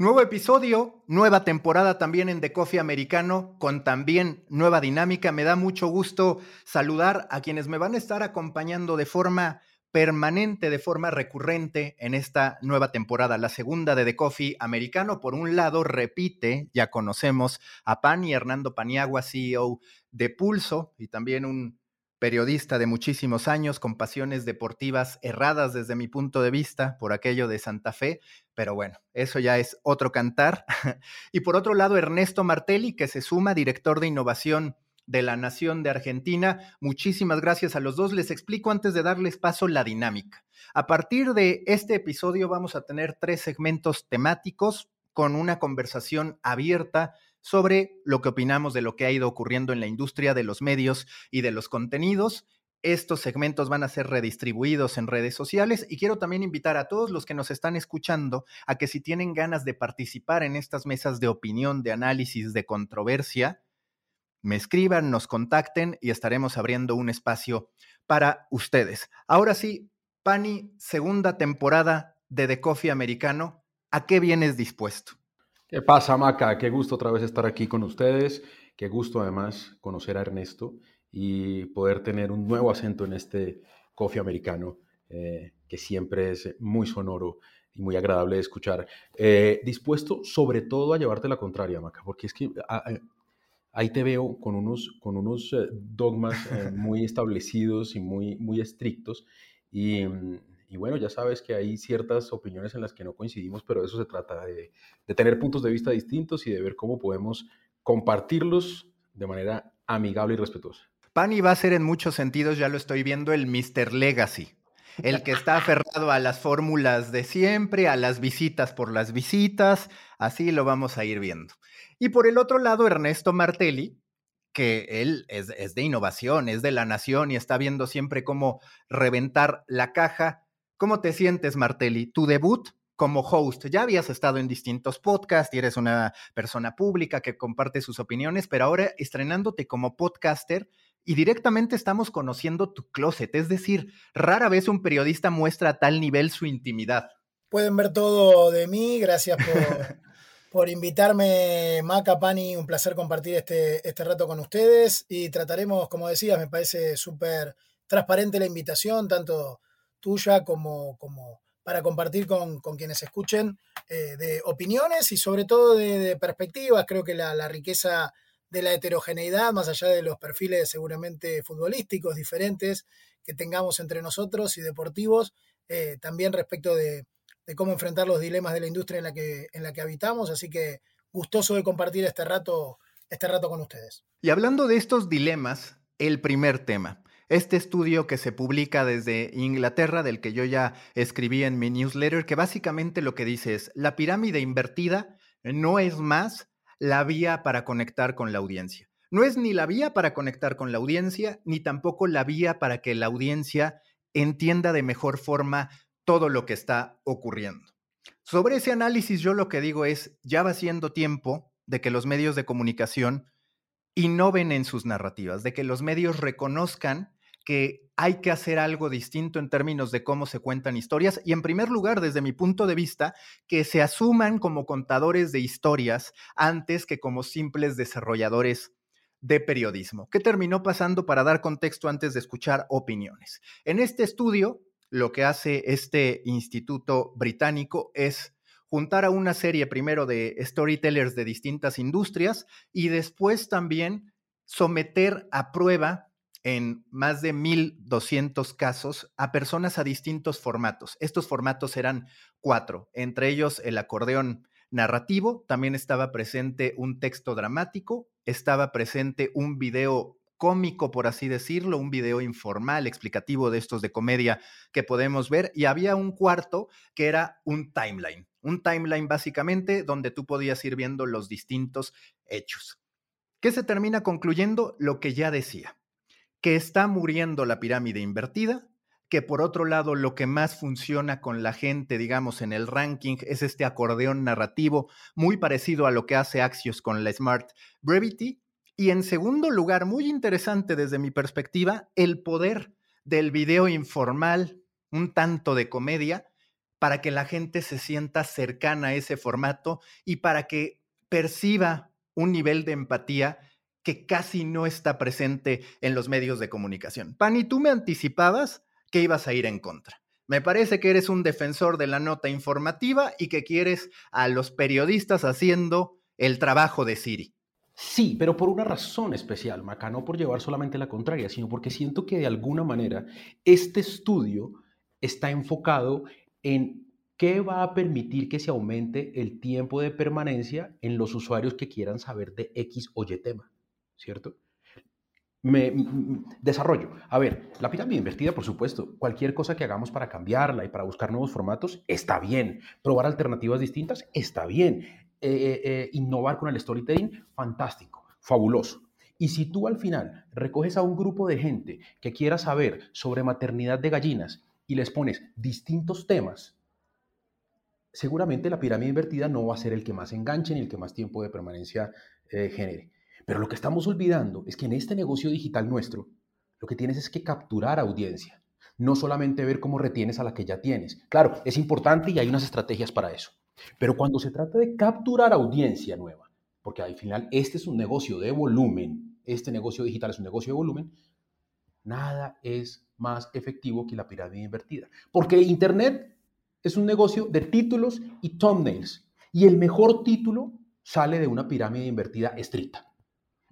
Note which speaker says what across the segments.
Speaker 1: Nuevo episodio, nueva temporada también en The Coffee Americano, con también nueva dinámica. Me da mucho gusto saludar a quienes me van a estar acompañando de forma permanente, de forma recurrente en esta nueva temporada, la segunda de The Coffee Americano. Por un lado, repite, ya conocemos a Pani Hernando Paniagua, CEO de Pulso y también un periodista de muchísimos años con pasiones deportivas erradas desde mi punto de vista por aquello de Santa Fe, pero bueno, eso ya es otro cantar. y por otro lado, Ernesto Martelli, que se suma, director de innovación de la Nación de Argentina. Muchísimas gracias a los dos. Les explico antes de darles paso la dinámica. A partir de este episodio vamos a tener tres segmentos temáticos con una conversación abierta sobre lo que opinamos de lo que ha ido ocurriendo en la industria de los medios y de los contenidos. Estos segmentos van a ser redistribuidos en redes sociales y quiero también invitar a todos los que nos están escuchando a que si tienen ganas de participar en estas mesas de opinión, de análisis, de controversia, me escriban, nos contacten y estaremos abriendo un espacio para ustedes. Ahora sí, Pani, segunda temporada de The Coffee Americano, ¿a qué vienes dispuesto?
Speaker 2: ¿Qué pasa, Maca? Qué gusto otra vez estar aquí con ustedes. Qué gusto además conocer a Ernesto y poder tener un nuevo acento en este coffee americano eh, que siempre es muy sonoro y muy agradable de escuchar. Eh, dispuesto sobre todo a llevarte la contraria, Maca, porque es que ah, eh, ahí te veo con unos, con unos dogmas muy establecidos y muy, muy estrictos y mm, y bueno, ya sabes que hay ciertas opiniones en las que no coincidimos, pero de eso se trata, de, tener puntos de vista distintos y de ver cómo podemos compartirlos de manera amigable y respetuosa.
Speaker 1: Pani va a ser en muchos sentidos, ya lo estoy viendo, el Mr. Legacy, el que está aferrado a las fórmulas de siempre, a las visitas por las visitas, así lo vamos a ir viendo. Y por el otro lado, Ernesto Martelli, que él es, es de innovación, es de la nación y está viendo siempre cómo reventar la caja ¿Cómo te sientes, Martelli? Tu debut como host. Ya habías estado en distintos podcasts y eres una persona pública que comparte sus opiniones, pero ahora estrenándote como podcaster y directamente estamos conociendo tu closet. Es decir, rara vez un periodista muestra a tal nivel su intimidad.
Speaker 3: Pueden ver todo de mí. Gracias por, por invitarme, Maca, Pani. Un placer compartir este, este rato con ustedes y trataremos, como decías, me parece súper transparente la invitación, tanto tuya como, como para compartir con, quienes escuchen eh, de opiniones y sobre todo de, perspectivas. Creo que la, riqueza de la heterogeneidad, más allá de los perfiles seguramente futbolísticos diferentes que tengamos entre nosotros y deportivos, eh, también respecto de, cómo enfrentar los dilemas de la industria en la que, en la que habitamos. Así que gustoso de compartir este rato, este rato con ustedes.
Speaker 1: Y hablando de estos dilemas, el primer tema. Este estudio que se publica desde Inglaterra, del que yo ya escribí en mi newsletter, que básicamente lo que dice es, la pirámide invertida no es más la vía para conectar con la audiencia. No es ni la vía para conectar con la audiencia, ni tampoco la vía para que la audiencia entienda de mejor forma todo lo que está ocurriendo. Sobre ese análisis yo lo que digo es, ya va siendo tiempo de que los medios de comunicación innoven en sus narrativas, de que los medios reconozcan que hay que hacer algo distinto en términos de cómo se cuentan historias y en primer lugar, desde mi punto de vista, que se asuman como contadores de historias antes que como simples desarrolladores de periodismo. ¿Qué terminó pasando para dar contexto antes de escuchar opiniones? En este estudio, lo que hace este instituto británico es juntar a una serie primero de storytellers de distintas industrias y después también someter a prueba en más de 1.200 casos a personas a distintos formatos. Estos formatos eran cuatro, entre ellos el acordeón narrativo, también estaba presente un texto dramático, estaba presente un video cómico, por así decirlo, un video informal, explicativo de estos de comedia que podemos ver, y había un cuarto que era un timeline, un timeline básicamente donde tú podías ir viendo los distintos hechos. ¿Qué se termina concluyendo? Lo que ya decía que está muriendo la pirámide invertida, que por otro lado lo que más funciona con la gente, digamos, en el ranking es este acordeón narrativo, muy parecido a lo que hace Axios con la Smart Brevity. Y en segundo lugar, muy interesante desde mi perspectiva, el poder del video informal, un tanto de comedia, para que la gente se sienta cercana a ese formato y para que perciba un nivel de empatía que casi no está presente en los medios de comunicación. Pani, tú me anticipabas que ibas a ir en contra. Me parece que eres un defensor de la nota informativa y que quieres a los periodistas haciendo el trabajo de Siri.
Speaker 2: Sí, pero por una razón especial, Maca, no por llevar solamente la contraria, sino porque siento que de alguna manera este estudio está enfocado en qué va a permitir que se aumente el tiempo de permanencia en los usuarios que quieran saber de X o Y tema, ¿cierto? Me, desarrollo. A ver, la pirámide invertida, por supuesto, cualquier cosa que hagamos para cambiarla y para buscar nuevos formatos, está bien. Probar alternativas distintas, está bien. Eh, eh, eh, innovar con el storytelling, fantástico, fabuloso. Y si tú al final recoges a un grupo de gente que quiera saber sobre maternidad de gallinas y les pones distintos temas, seguramente la pirámide invertida no va a ser el que más enganche ni el que más tiempo de permanencia genere. Pero lo que estamos olvidando es que en este negocio digital nuestro, lo que tienes es que capturar audiencia, no solamente ver cómo retienes a la que ya tienes. Claro, es importante y hay unas estrategias para eso. Pero cuando se trata de capturar audiencia nueva, porque al final este es un negocio de volumen, este negocio digital es un negocio de volumen, nada es más efectivo que la pirámide invertida. Porque Internet es un negocio de títulos y thumbnails. Y el mejor título sale de una pirámide invertida estricta.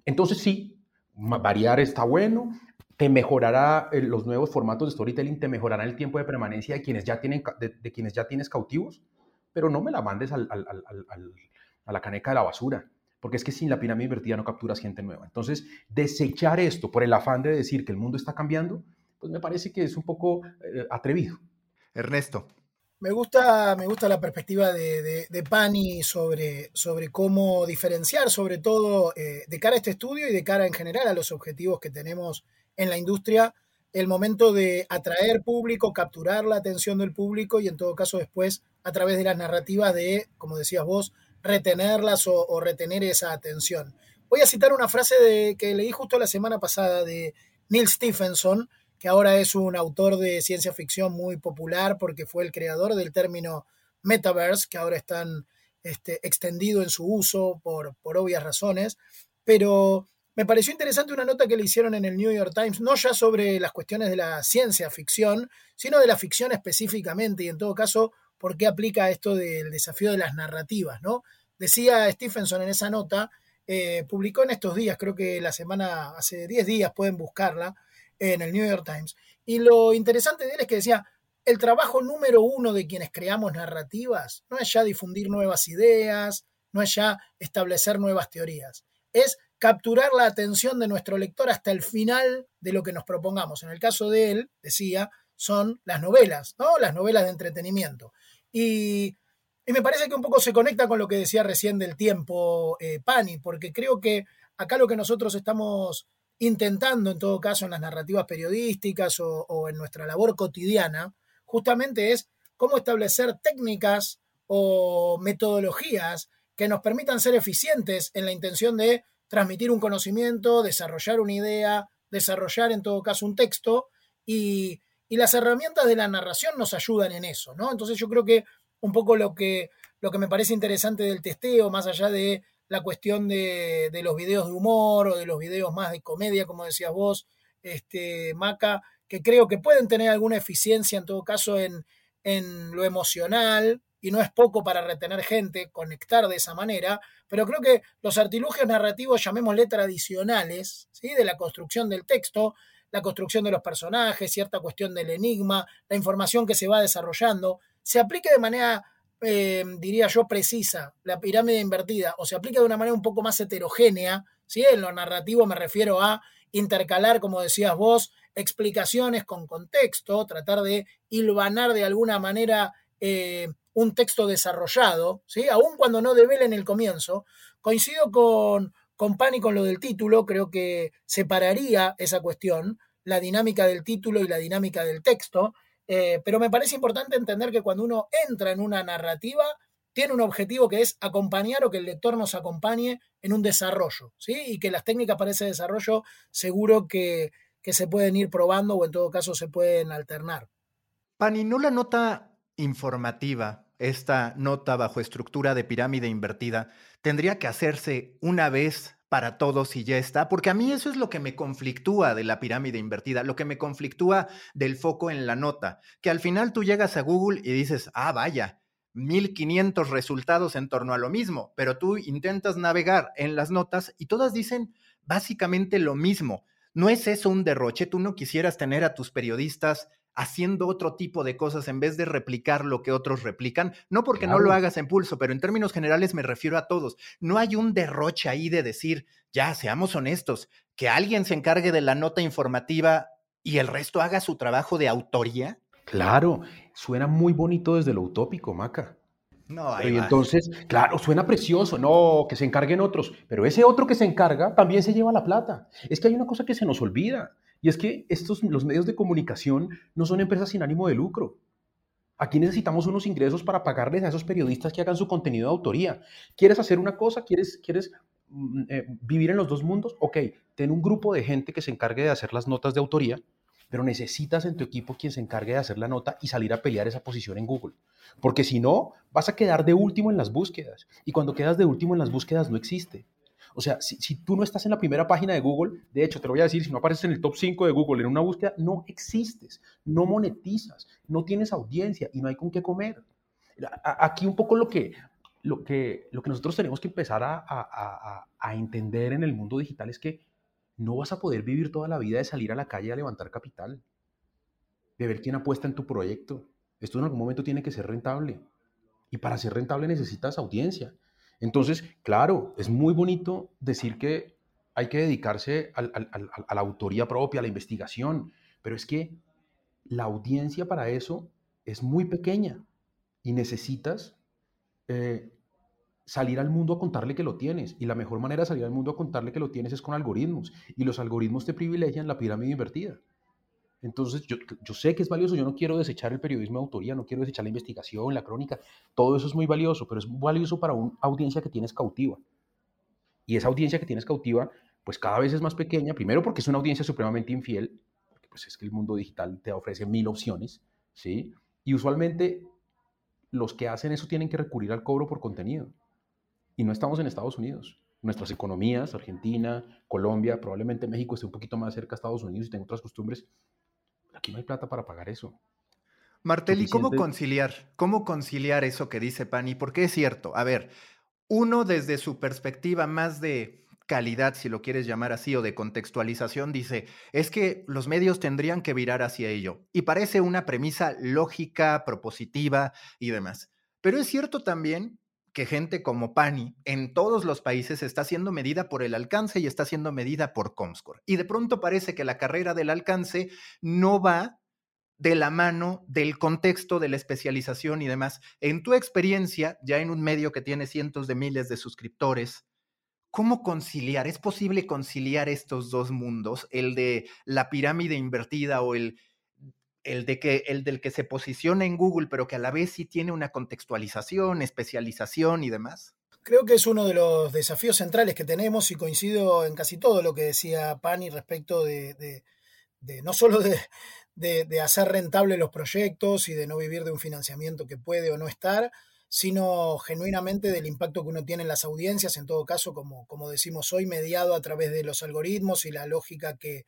Speaker 2: Entonces sí, variar está bueno, te mejorará eh, los nuevos formatos de storytelling, te mejorará el tiempo de permanencia de quienes ya, tienen, de, quienes ya tienes cautivos, pero no me la mandes a la caneca de la basura, porque es que sin la pirámide invertida no capturas gente nueva. Entonces, desechar esto por el afán de decir que el mundo está cambiando, pues me parece que es un poco eh, atrevido.
Speaker 1: Ernesto.
Speaker 3: Me gusta, me gusta la perspectiva de, de, Pani sobre, sobre cómo diferenciar, sobre todo eh, de cara a este estudio y de cara en general a los objetivos que tenemos en la industria, el momento de atraer público, capturar la atención del público y en todo caso después a través de las narrativas de, como decías vos, retenerlas o, retener esa atención. Voy a citar una frase de, que leí justo la semana pasada de Neil Stephenson, que ahora es un autor de ciencia ficción muy popular porque fue el creador del término metaverse, que ahora están este, extendido en su uso por, por obvias razones. Pero me pareció interesante una nota que le hicieron en el New York Times, no ya sobre las cuestiones de la ciencia ficción, sino de la ficción específicamente, y en todo caso, por qué aplica esto del desafío de las narrativas, ¿no? Decía Stephenson en esa nota, eh, publicó en estos días, creo que la semana, hace 10 días pueden buscarla, en el New York Times. Y lo interesante de él es que decía, el trabajo número uno de quienes creamos narrativas no es ya difundir nuevas ideas, no es ya establecer nuevas teorías, es capturar la atención de nuestro lector hasta el final de lo que nos propongamos. En el caso de él, decía, son las novelas, ¿no? Las novelas de entretenimiento. Y, me parece que un poco se conecta con lo que decía recién del tiempo eh, Pani, porque creo que acá lo que nosotros estamos intentando en todo caso en las narrativas periodísticas o, en nuestra labor cotidiana, justamente es cómo establecer técnicas o metodologías que nos permitan ser eficientes en la intención de transmitir un conocimiento, desarrollar una idea, desarrollar en todo caso un texto y, y, las herramientas de la narración nos ayudan en eso, ¿no? Entonces yo creo que un poco lo que, lo que me parece interesante del testeo, más allá de la cuestión de, los videos de humor o de los videos más de comedia, como decías vos, este, Maca, que creo que pueden tener alguna eficiencia en todo caso en, en lo emocional, y no es poco para retener gente, conectar de esa manera, pero creo que los artilugios narrativos, llamémosle tradicionales, ¿sí? de la construcción del texto, la construcción de los personajes, cierta cuestión del enigma, la información que se va desarrollando, se aplique de manera eh, diría yo, precisa, la pirámide invertida, o se aplica de una manera un poco más heterogénea, ¿sí? en lo narrativo me refiero a intercalar, como decías vos, explicaciones con contexto, tratar de hilvanar de alguna manera eh, un texto desarrollado, ¿sí? aun cuando no en el comienzo. Coincido con, con Pan y con lo del título, creo que separaría esa cuestión, la dinámica del título y la dinámica del texto, eh, pero me parece importante entender que cuando uno entra en una narrativa, tiene un objetivo que es acompañar o que el lector nos acompañe en un desarrollo, ¿sí? Y que las técnicas para ese desarrollo seguro que, que se pueden ir probando o en todo caso se pueden alternar.
Speaker 1: Pani, ¿no la nota informativa, esta nota bajo estructura de pirámide invertida, tendría que hacerse una vez para todos y ya está, porque a mí eso es lo que me conflictúa de la pirámide invertida, lo que me conflictúa del foco en la nota, que al final tú llegas a Google y dices, ah, vaya, 1500 resultados en torno a lo mismo, pero tú intentas navegar en las notas y todas dicen básicamente lo mismo. ¿No es eso un derroche? ¿Tú no quisieras tener a tus periodistas haciendo otro tipo de cosas en vez de replicar lo que otros replican? No porque no lo hagas en pulso, pero en términos generales me refiero a todos. No hay un derroche ahí de decir, ya, seamos honestos, que alguien se encargue de la nota informativa y el resto haga su trabajo de autoría.
Speaker 2: Claro, suena muy bonito desde lo utópico, Maca.
Speaker 1: No,
Speaker 2: ahí y entonces, claro, suena precioso, no, que se encarguen otros, pero ese otro que se encarga también se lleva la plata. Es que hay una cosa que se nos olvida, y es que estos, los medios de comunicación no son empresas sin ánimo de lucro. Aquí necesitamos unos ingresos para pagarles a esos periodistas que hagan su contenido de autoría. ¿Quieres hacer una cosa? ¿Quieres, quieres mm, eh, vivir en los dos mundos? Ok, ten un grupo de gente que se encargue de hacer las notas de autoría pero necesitas en tu equipo quien se encargue de hacer la nota y salir a pelear esa posición en Google. Porque si no, vas a quedar de último en las búsquedas. Y cuando quedas de último en las búsquedas no existe. O sea, si, tú no estás en la primera página de Google, de hecho, te lo voy a decir, si no apareces en el top 5 de Google en una búsqueda, no existes, no monetizas, no tienes audiencia y no hay con qué comer. Aquí un poco lo que, lo que, lo que nosotros tenemos que empezar a, a entender en el mundo digital es que no vas a poder vivir toda la vida de salir a la calle a levantar capital, de ver quién apuesta en tu proyecto. Esto en algún momento tiene que ser rentable. Y para ser rentable necesitas audiencia. Entonces, claro, es muy bonito decir que hay que dedicarse a la autoría propia, a la investigación, pero es que la audiencia para eso es muy pequeña y necesitas eh, salir al mundo a contarle que lo tienes. Y la mejor manera de salir al mundo a contarle que lo tienes es con algoritmos. Y los algoritmos te privilegian la pirámide invertida. Entonces, yo, yo, sé que es valioso, yo no quiero desechar el periodismo de autoría, no quiero desechar la investigación, la crónica, todo eso es muy valioso, pero es valioso para una audiencia que tienes cautiva. Y esa audiencia que tienes cautiva, pues cada vez es más pequeña, primero porque es una audiencia supremamente infiel, porque pues es que el mundo digital te ofrece mil opciones, ¿sí? Y usualmente los que hacen eso tienen que recurrir al cobro por contenido. Y no estamos en Estados Unidos. Nuestras economías, Argentina, Colombia, probablemente México esté un poquito más cerca a Estados Unidos y tenga otras costumbres. Aquí no hay plata para pagar eso.
Speaker 1: Martel, ¿y cómo conciliar? ¿Cómo conciliar eso que dice Pani? Porque es cierto, a ver, uno desde su perspectiva más de calidad, si lo quieres llamar así, o de contextualización, dice, es que los medios tendrían que virar hacia ello. Y parece una premisa lógica, propositiva y demás. Pero es cierto también que gente como Pani en todos los países está siendo medida por el alcance y está siendo medida por Comscore. Y de pronto parece que la carrera del alcance no va de la mano del contexto de la especialización y demás. En tu experiencia, ya en un medio que tiene cientos de miles de suscriptores, ¿cómo conciliar? ¿Es posible conciliar estos dos mundos, el de la pirámide invertida o el el, de que, el del que se posiciona en Google, pero que a la vez sí tiene una contextualización, especialización y demás?
Speaker 3: Creo que es uno de los desafíos centrales que tenemos y coincido en casi todo lo que decía Pani respecto de, no solo de, hacer rentable los proyectos y de no vivir de un financiamiento que puede o no estar, sino genuinamente del impacto que uno tiene en las audiencias, en todo caso, como, como decimos hoy, mediado a través de los algoritmos y la lógica que,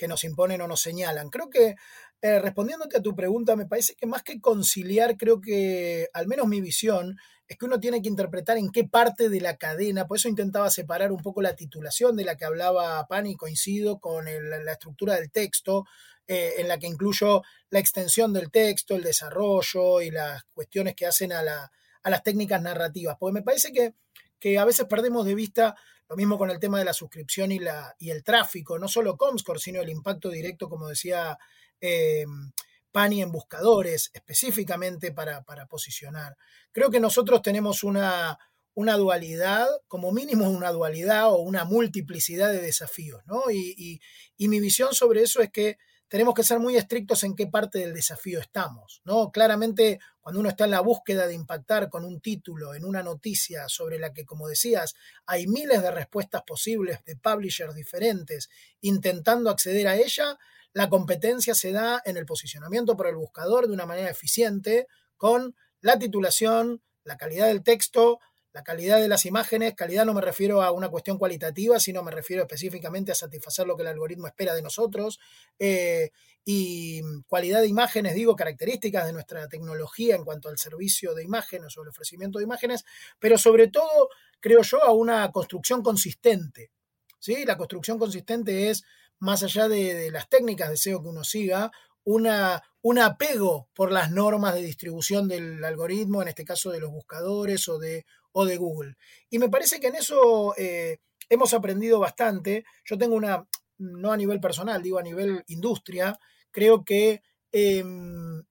Speaker 3: que nos imponen o nos señalan. Creo que eh, respondiéndote a tu pregunta, me parece que más que conciliar, creo que al menos mi visión es que uno tiene que interpretar en qué parte de la cadena, por eso intentaba separar un poco la titulación de la que hablaba Pani, coincido con la estructura del texto, eh, en la que incluyo la extensión del texto, el desarrollo y las cuestiones que hacen a, las técnicas narrativas, porque me parece que, que a veces perdemos de vista lo mismo con el tema de la suscripción y, la, y el tráfico, no solo Comscore, sino el impacto directo, como decía eh, Pani, en buscadores, específicamente para, posicionar. Creo que nosotros tenemos una, una, dualidad, como mínimo una dualidad o una multiplicidad de desafíos, ¿no? y mi visión sobre eso es que tenemos que ser muy estrictos en qué parte del desafío estamos, ¿no? Claramente, cuando uno está en la búsqueda de impactar con un título en una noticia sobre la que, como decías, hay miles de respuestas posibles de publishers diferentes intentando acceder a ella, la competencia se da en el posicionamiento por el buscador de una manera eficiente, con la titulación, la calidad del texto, la calidad de las imágenes, calidad no me refiero a una cuestión cualitativa, sino me refiero específicamente a satisfacer lo que el algoritmo espera de nosotros. Eh, y cualidad de imágenes, digo, características de nuestra tecnología en cuanto al servicio de imágenes o el ofrecimiento de imágenes, pero sobre todo, creo yo, a una construcción consistente. ¿sí? La construcción consistente es, más allá de, las técnicas de SEO que uno siga, una, un apego por las normas de distribución del algoritmo, en este caso de los buscadores o de, o de Google. Y me parece que en eso eh, hemos aprendido bastante. Yo tengo una, no a nivel personal, digo a nivel industria, creo que em,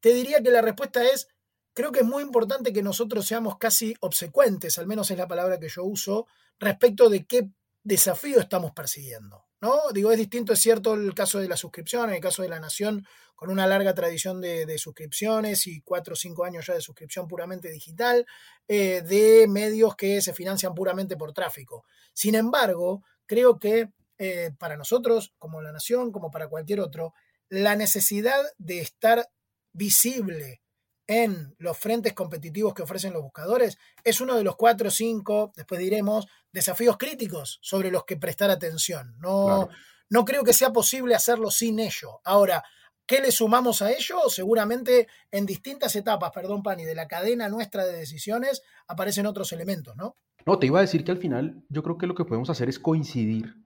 Speaker 3: te diría que la respuesta es, creo que es muy importante que nosotros seamos casi obsecuentes, al menos es la palabra que yo uso, respecto de qué desafío estamos persiguiendo. ¿No? Digo, es distinto, es cierto el caso de la suscripción, en el caso de la Nación, con una larga tradición de, suscripciones y cuatro o cinco años ya de suscripción puramente digital, eh, de medios que se financian puramente por tráfico. Sin embargo, creo que eh, para nosotros, como la Nación, como para cualquier otro, la necesidad de estar visible en los frentes competitivos que ofrecen los buscadores es uno de los cuatro o cinco, después diremos, desafíos críticos sobre los que prestar atención. No, no creo que sea posible hacerlo sin ello. Ahora, ¿qué le sumamos a ello? Seguramente en distintas etapas, perdón, Pani, de la cadena nuestra de decisiones aparecen otros elementos, ¿no?
Speaker 2: No, te iba a decir que al final yo creo que lo que podemos hacer es coincidir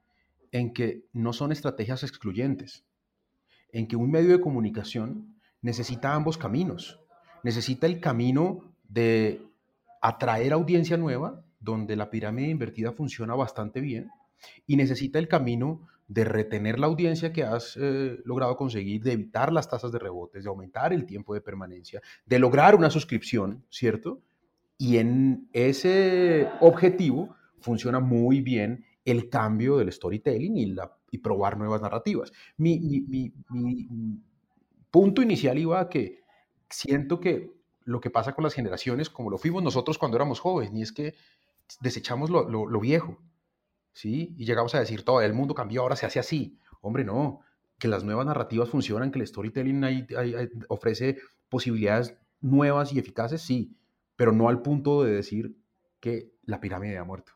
Speaker 2: en que no son estrategias excluyentes, en que un medio de comunicación necesita ambos caminos necesita el camino de atraer audiencia nueva, donde la pirámide invertida funciona bastante bien, y necesita el camino de retener la audiencia que has eh, logrado conseguir, de evitar las tasas de rebotes, de aumentar el tiempo de permanencia, de lograr una suscripción, ¿cierto? Y en ese objetivo funciona muy bien el cambio del storytelling y, la, y probar nuevas narrativas. Mi, mi, mi punto inicial iba a que siento que lo que pasa con las generaciones, como lo fuimos nosotros cuando éramos jóvenes, y es que desechamos lo, viejo, ¿sí? Y llegamos a decir, todo el mundo cambió, ahora se hace así. Hombre, no, que las nuevas narrativas funcionan, que el storytelling ofrece posibilidades nuevas y eficaces, sí, pero no al punto de decir que la pirámide ha muerto,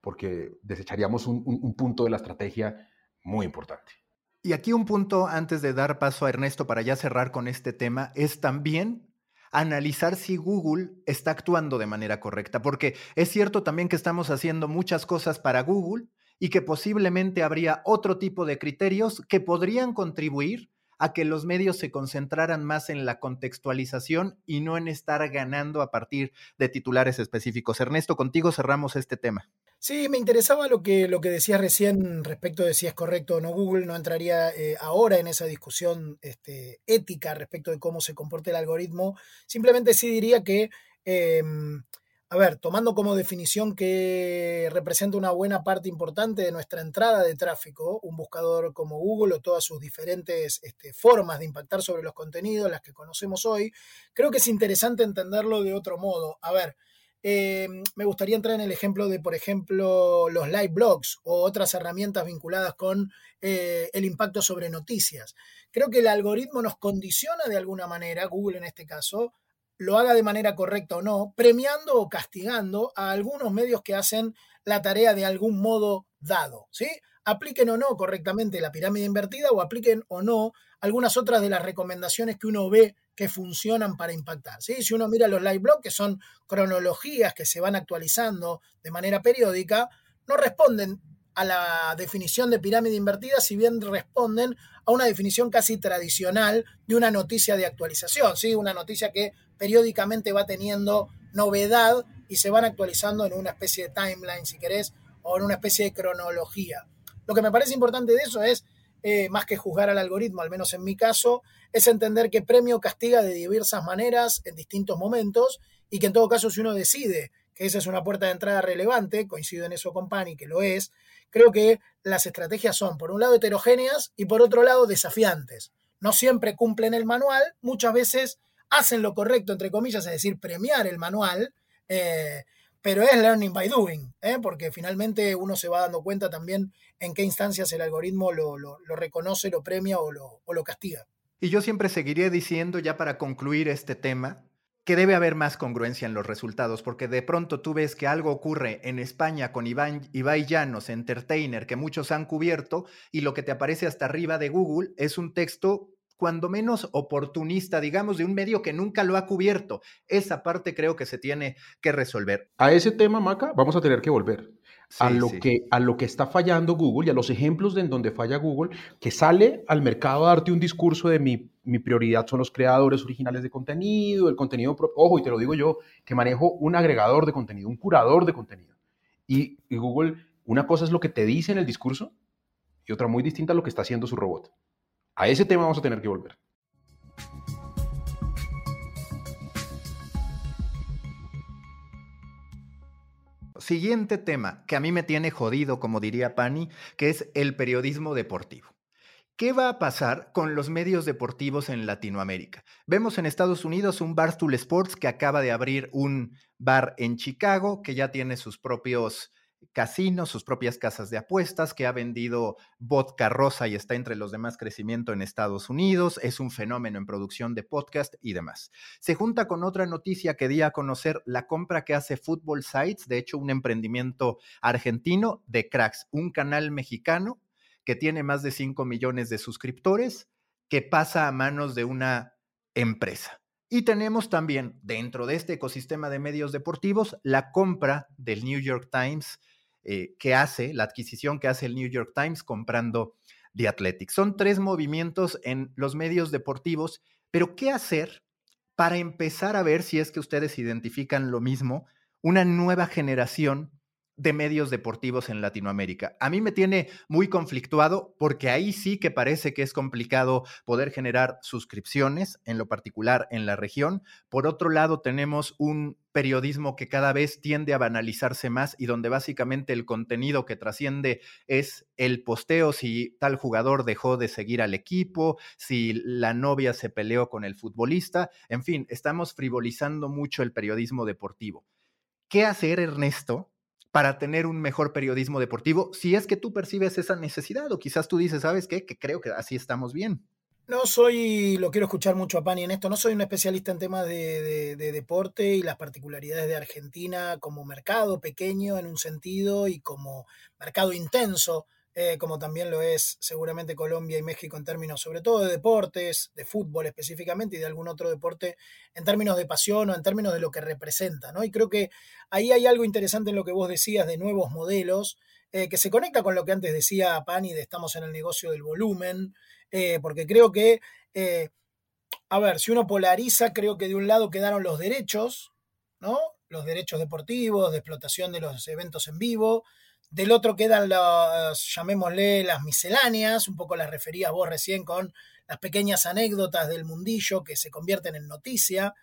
Speaker 2: porque desecharíamos un punto de la estrategia muy importante.
Speaker 1: Y aquí un punto antes de dar paso a Ernesto para ya cerrar con este tema es también analizar si Google está actuando de manera correcta, porque es cierto también que estamos haciendo muchas cosas para Google y que posiblemente habría otro tipo de criterios que podrían contribuir a que los medios se concentraran más en la contextualización y no en estar ganando a partir de titulares específicos. Ernesto, contigo cerramos este tema.
Speaker 3: Sí, me interesaba lo que, lo que decías recién respecto de si es correcto o no Google. No entraría eh, ahora en esa discusión este, ética respecto de cómo se comporta el algoritmo. Simplemente sí diría que, em, a ver, tomando como definición que representa una buena parte importante de nuestra entrada de tráfico, un buscador como Google o todas sus diferentes este, formas de impactar sobre los contenidos, las que conocemos hoy, creo que es interesante entenderlo de otro modo. A ver, eh, me gustaría entrar en el ejemplo de, por ejemplo, los live blogs o otras herramientas vinculadas con eh, el impacto sobre noticias. Creo que el algoritmo nos condiciona de alguna manera, Google en este caso, lo haga de manera correcta o no, premiando o castigando a algunos medios que hacen la tarea de algún modo dado, ¿sí? Apliquen o no correctamente la pirámide invertida o apliquen o no algunas otras de las recomendaciones que uno ve que funcionan para impactar. ¿sí? Si uno mira los live blogs, que son cronologías que se van actualizando de manera periódica, no responden a la definición de pirámide invertida, si bien responden a una definición casi tradicional de una noticia de actualización, ¿sí? una noticia que periódicamente va teniendo novedad y se van actualizando en una especie de timeline, si querés, o en una especie de cronología. Lo que me parece importante de eso es eh, más que juzgar al algoritmo, al menos en mi caso, es entender que premio castiga de diversas maneras en distintos momentos y que en todo caso si uno decide que esa es una puerta de entrada relevante, coincido en eso con Pani, que lo es, creo que las estrategias son por un lado heterogéneas y por otro lado desafiantes. No siempre cumplen el manual, muchas veces hacen lo correcto, entre comillas, es decir, premiar el manual, eh, pero es learning by doing, ¿eh? porque finalmente uno se va dando cuenta también en qué instancias el algoritmo lo, reconoce, lo premia o lo, o lo castiga.
Speaker 1: Y yo siempre seguiría diciendo, ya para concluir este tema, que debe haber más congruencia en los resultados, porque de pronto tú ves que algo ocurre en España con Iván, Ibai Llanos, entertainer, que muchos han cubierto, y lo que te aparece hasta arriba de Google es un texto cuando menos oportunista, digamos, de un medio que nunca lo ha cubierto. Esa parte creo que se tiene que resolver.
Speaker 2: A ese tema, Maca, vamos a tener que volver. a, lo que, a lo que está fallando Google y a los ejemplos de en donde falla Google, que sale al mercado a darte un discurso de mi, mi prioridad son los creadores originales de contenido, el contenido, ojo, y te lo digo yo, que manejo un agregador de contenido, un curador de contenido. Y, y Google, una cosa es lo que te dice en el discurso y otra muy distinta a lo que está haciendo su robot. A ese tema vamos a tener que volver.
Speaker 1: Siguiente tema que a mí me tiene jodido, como diría Pani, que es el periodismo deportivo. ¿Qué va a pasar con los medios deportivos en Latinoamérica? Vemos en Estados Unidos un Barstool Sports que acaba de abrir un bar en Chicago que ya tiene sus propios casinos, sus propias casas de apuestas, que ha vendido vodka rosa y está entre los demás crecimiento en Estados Unidos, es un fenómeno en producción de podcast y demás. Se junta con otra noticia que di a conocer la compra que hace Football Sites, de hecho un emprendimiento argentino de Cracks, un canal mexicano que tiene más de 5 millones de suscriptores, que pasa a manos de una empresa. Y tenemos también dentro de este ecosistema de medios deportivos la compra del New York Times eh, que hace, la adquisición que hace el New York Times comprando The Athletic. Son tres movimientos en los medios deportivos, pero ¿qué hacer para empezar a ver si es que ustedes identifican lo mismo, una nueva generación de medios deportivos en Latinoamérica. A mí me tiene muy conflictuado porque ahí sí que parece que es complicado poder generar suscripciones, en lo particular en la región. Por otro lado, tenemos un periodismo que cada vez tiende a banalizarse más y donde básicamente el contenido que trasciende es el posteo si tal jugador dejó de seguir al equipo, si la novia se peleó con el futbolista, en fin, estamos frivolizando mucho el periodismo deportivo. ¿Qué hacer, Ernesto, para tener un mejor periodismo deportivo, si es que tú percibes esa necesidad o quizás tú dices, ¿sabes qué? Que creo que así estamos bien.
Speaker 3: No soy, lo quiero escuchar mucho a Pani en esto, no soy un especialista en temas de, de, deporte y las particularidades de Argentina como mercado pequeño en un sentido y como mercado intenso eh, como también lo es seguramente Colombia y México en términos sobre todo de deportes, de fútbol específicamente y de algún otro deporte en términos de pasión o en términos de lo que representa, ¿no? Y creo que ahí hay algo interesante en lo que vos decías de nuevos modelos, eh, que se conecta con lo que antes decía Pani de estamos en el negocio del volumen, eh, porque creo que, a ver, si uno polariza, creo que de un lado quedaron los derechos, ¿no? Los derechos deportivos, de explotación de los eventos en vivo, del otro quedan las, llamémosle, las misceláneas, un poco las referías vos recién con las pequeñas anécdotas del mundillo que se convierten en noticia.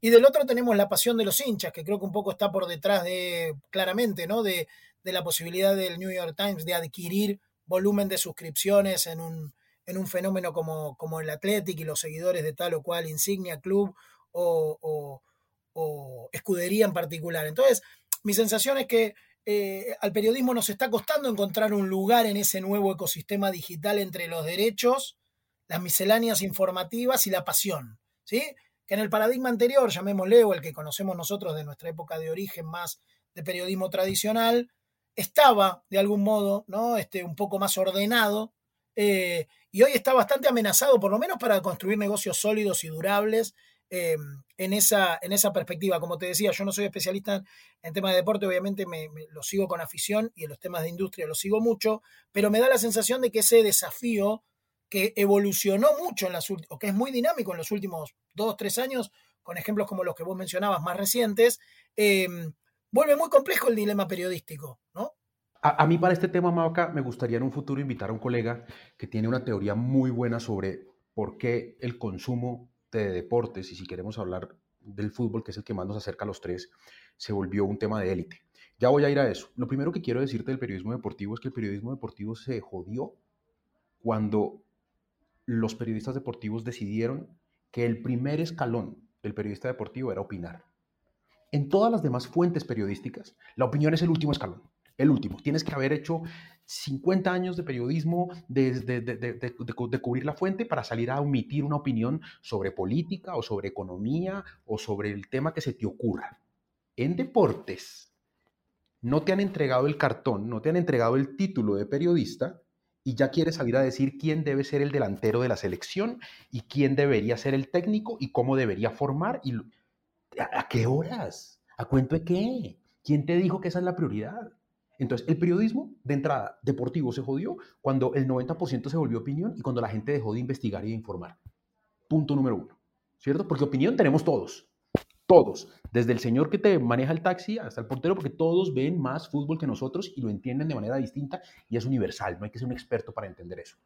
Speaker 3: Y del otro tenemos la pasión de los hinchas, que creo que un poco está por detrás de, claramente, ¿no? De, la posibilidad del New York Times de adquirir volumen de suscripciones en un, en un fenómeno como, como el Athletic y los seguidores de tal o cual insignia, club o, o escudería en particular. Entonces, mi sensación es que eh, al periodismo nos está costando encontrar un lugar en ese nuevo ecosistema digital entre los derechos, las misceláneas informativas y la pasión, ¿sí? Que en el paradigma anterior, llamémosle, o el que conocemos nosotros de nuestra época de origen más de periodismo tradicional, estaba de algún modo, ¿no? Este, un poco más ordenado, eh, y hoy está bastante amenazado, por lo menos para construir negocios sólidos y durables Em, en, esa, en esa perspectiva. Como te decía, yo no soy especialista en, temas de deporte, obviamente me, lo sigo con afición y en los temas de industria lo sigo mucho, pero me da la sensación de que ese desafío que evolucionó mucho en las o que es muy dinámico en los últimos dos, tres años, con ejemplos como los que vos mencionabas más recientes, em, vuelve muy complejo el dilema periodístico, ¿no?
Speaker 2: A, a, mí para este tema, Maoka, me gustaría en un futuro invitar a un colega que tiene una teoría muy buena sobre por qué el consumo de deportes, y si queremos hablar del fútbol, que es el que más nos acerca a los tres, se volvió un tema de élite. Ya voy a ir a eso. Lo primero que quiero decirte del periodismo deportivo es que el periodismo deportivo se jodió cuando los periodistas deportivos decidieron que el primer escalón del periodista deportivo era opinar. En todas las demás fuentes periodísticas, la opinión es el último escalón. El último, tienes que haber hecho 50 años de periodismo, de, de, cubrir la fuente para salir a omitir una opinión sobre política o sobre economía o sobre el tema que se te ocurra. En deportes, no te han entregado el cartón, no te han entregado el título de periodista y ya quieres salir a decir quién debe ser el delantero de la selección y quién debería ser el técnico y cómo debería formar y a qué horas, a cuento de qué, quién te dijo que esa es la prioridad. Entonces, el periodismo de entrada deportivo se jodió cuando el 90% se volvió opinión y cuando la gente dejó de investigar y de informar. Punto número uno, ¿cierto? Porque opinión tenemos todos, todos, desde el señor que te maneja el taxi hasta el portero, porque todos ven más fútbol que nosotros y lo entienden de manera distinta y es universal, no hay que ser un experto para entender eso.